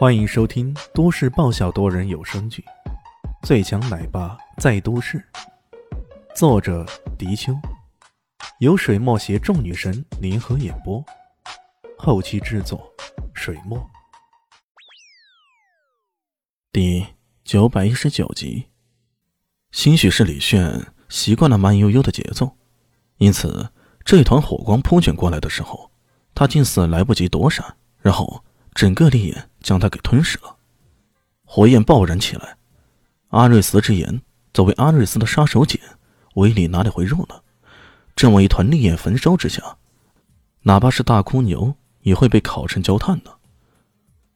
欢迎收听都市爆笑多人有声剧《最强奶爸在都市》，作者：迪秋，由水墨携众女神联合演播，后期制作：水墨。第九百一十九集，兴许是李炫习惯了慢悠悠的节奏，因此这一团火光扑卷过来的时候，他竟似来不及躲闪，然后。整个烈焰将他给吞噬了，火焰爆燃起来。阿瑞斯之眼，作为阿瑞斯的杀手锏，威力哪里会弱呢？这么一团烈焰焚烧之下，哪怕是大哭牛也会被烤成焦炭的。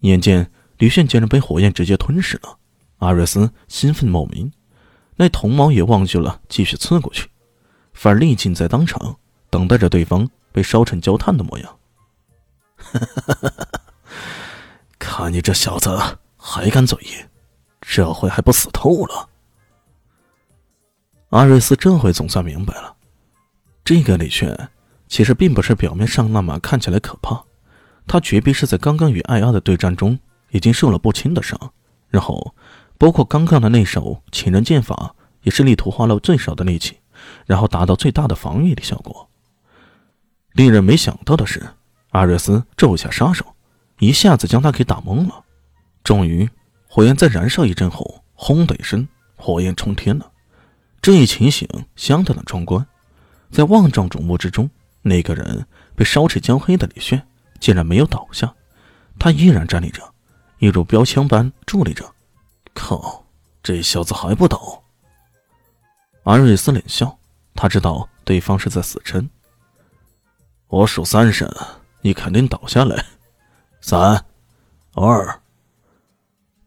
眼见吕炫竟然被火焰直接吞噬了，阿瑞斯兴奋莫名，那铜矛也忘记了继续刺过去，反而立静在当场，等待着对方被烧成焦炭的模样。哈哈哈哈哈！看你这小子还敢嘴硬，这回还不死透了？阿瑞斯这回总算明白了，这个李炫其实并不是表面上那么看起来可怕，他绝逼是在刚刚与艾阿的对战中已经受了不轻的伤，然后包括刚刚的那手情人剑法，也是力图花了最少的力气，然后达到最大的防御力效果。令人没想到的是，阿瑞斯骤下杀手。一下子将他给打懵了。终于，火焰在燃烧一阵后，轰的一声，火焰冲天了。这一情形相当的壮观。在万众瞩目之中，那个人被烧成焦黑的李炫竟然没有倒下，他依然站立着，一如标枪般伫立着。靠，这小子还不倒？安瑞斯冷笑，他知道对方是在死撑。我数三声，你肯定倒下来。三，二。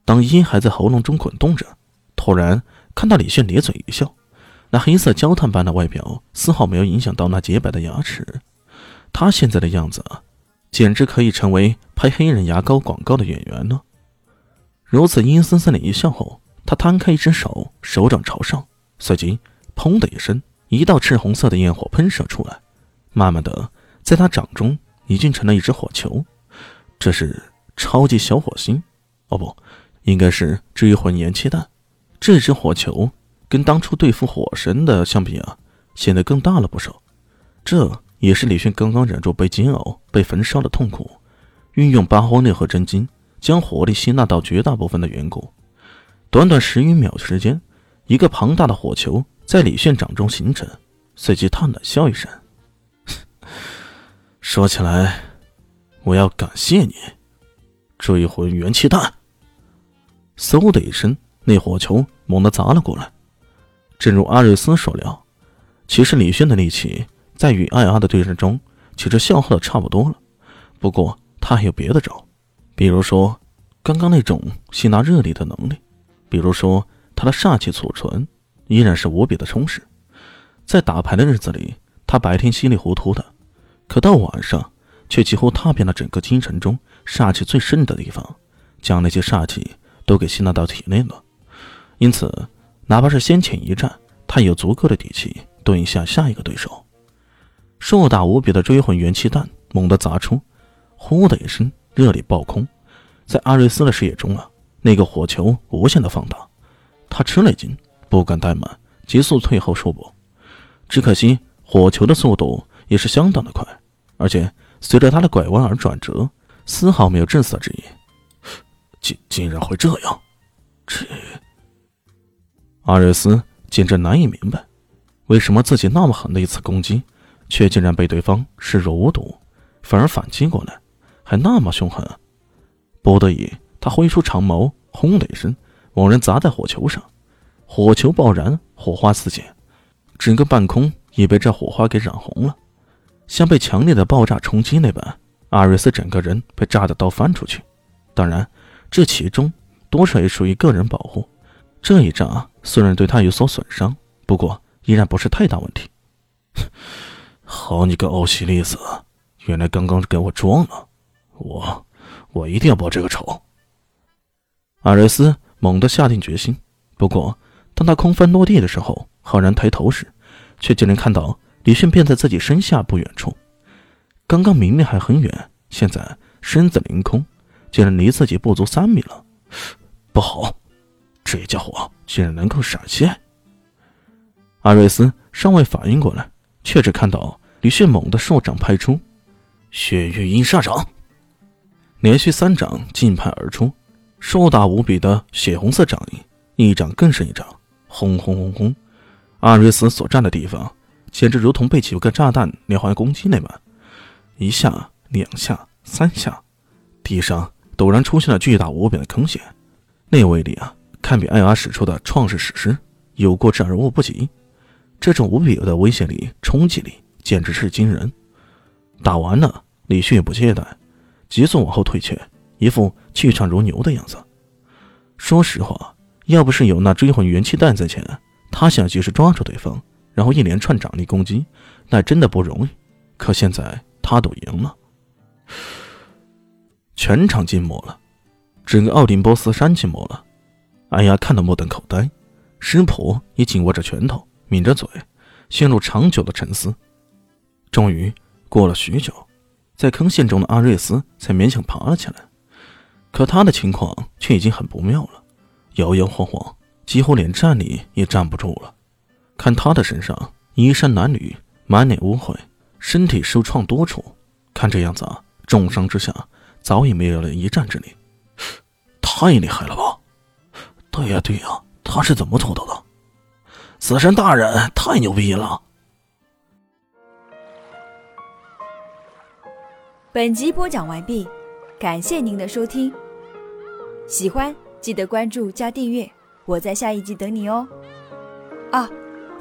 当音还在喉咙中滚动着，突然看到李炫咧嘴一笑，那黑色焦炭般的外表丝毫没有影响到那洁白的牙齿。他现在的样子，简直可以成为拍黑人牙膏广告的演员呢。如此阴森森的一笑后，他摊开一只手，手掌朝上，随即砰的一声，一道赤红色的焰火喷射出来，慢慢的在他掌中已经成了一只火球。这是超级小火星，哦不，应该是追魂元气弹。这只火球跟当初对付火神的相比啊，显得更大了不少。这也是李迅刚刚忍住被煎熬、被焚烧的痛苦，运用八荒六合真经将火力吸纳到绝大部分的缘故。短短十余秒时间，一个庞大的火球在李炫掌中形成，随即他冷笑一声：“ 说起来。”我要感谢你，追魂元气弹！嗖的一声，那火球猛地砸了过来。正如阿瑞斯所料，其实李轩的力气在与艾阿的对战中，其实消耗的差不多了。不过他还有别的招，比如说刚刚那种吸纳热力的能力，比如说他的煞气储存依然是无比的充实。在打牌的日子里，他白天稀里糊涂的，可到晚上。却几乎踏遍了整个京城中煞气最盛的地方，将那些煞气都给吸纳到体内了。因此，哪怕是先前一战，他有足够的底气对下下一个对手。硕大无比的追魂元气弹猛地砸出，呼的一声，热力爆空。在阿瑞斯的视野中啊，那个火球无限的放大。他吃了一惊，不敢怠慢，急速退后数步。只可惜，火球的速度也是相当的快，而且。随着他的拐弯而转折，丝毫没有震慑之意。竟竟然会这样！这阿瑞斯简直难以明白，为什么自己那么狠的一次攻击，却竟然被对方视若无睹，反而反击过来，还那么凶狠。不得已，他挥出长矛，轰的一声，猛然砸在火球上，火球爆燃，火花四溅，整个半空也被这火花给染红了。像被强烈的爆炸冲击那般，阿瑞斯整个人被炸得倒翻出去。当然，这其中多少也属于个人保护。这一炸虽然对他有所损伤，不过依然不是太大问题。好你个欧西里斯，原来刚刚给我装了！我，我一定要报这个仇！阿瑞斯猛地下定决心。不过，当他空翻落地的时候，浩然抬头时，却竟然看到。李迅便在自己身下不远处，刚刚明明还很远，现在身子凌空，竟然离自己不足三米了。不好，这家伙竟然能够闪现！阿瑞斯尚未反应过来，却只看到李迅猛地手掌拍出，血月阴煞掌，连续三掌劲拍而出，硕大无比的血红色掌印，一掌更胜一掌，轰轰轰轰！阿瑞斯所站的地方，简直如同被几个炸弹连环攻击那般，一下、两下、三下，地上陡然出现了巨大无比的坑陷。那威力啊，堪比艾雅使出的创世史诗，有过之而无不及。这种无比的威胁力、冲击力，简直是惊人。打完了，李迅也不懈怠，急速往后退却，一副气场如牛的样子。说实话，要不是有那追魂元气弹在前，他想及时抓住对方，然后一连串掌力攻击，那真的不容易。可现在他都赢了，全场静默了。整个奥林波斯山静默了，安雅看得目瞪口呆，师婆也紧握着拳头，抿着嘴，陷入长久的沉思。终于过了许久，在坑陷中的阿瑞斯才勉强爬了起来，可他的情况却已经很不妙了，摇摇晃晃，几乎连站立也站不住了。看他的身上衣衫褴褛，满脸污秽，身体受创多处，看这样子啊，重伤之下早已没有了一战之力。太厉害了吧！对呀对呀，他是怎么做到的？死神大人太牛逼了！本集播讲完毕，感谢您的收听。喜欢记得关注加订阅，我在下一集等你哦。啊，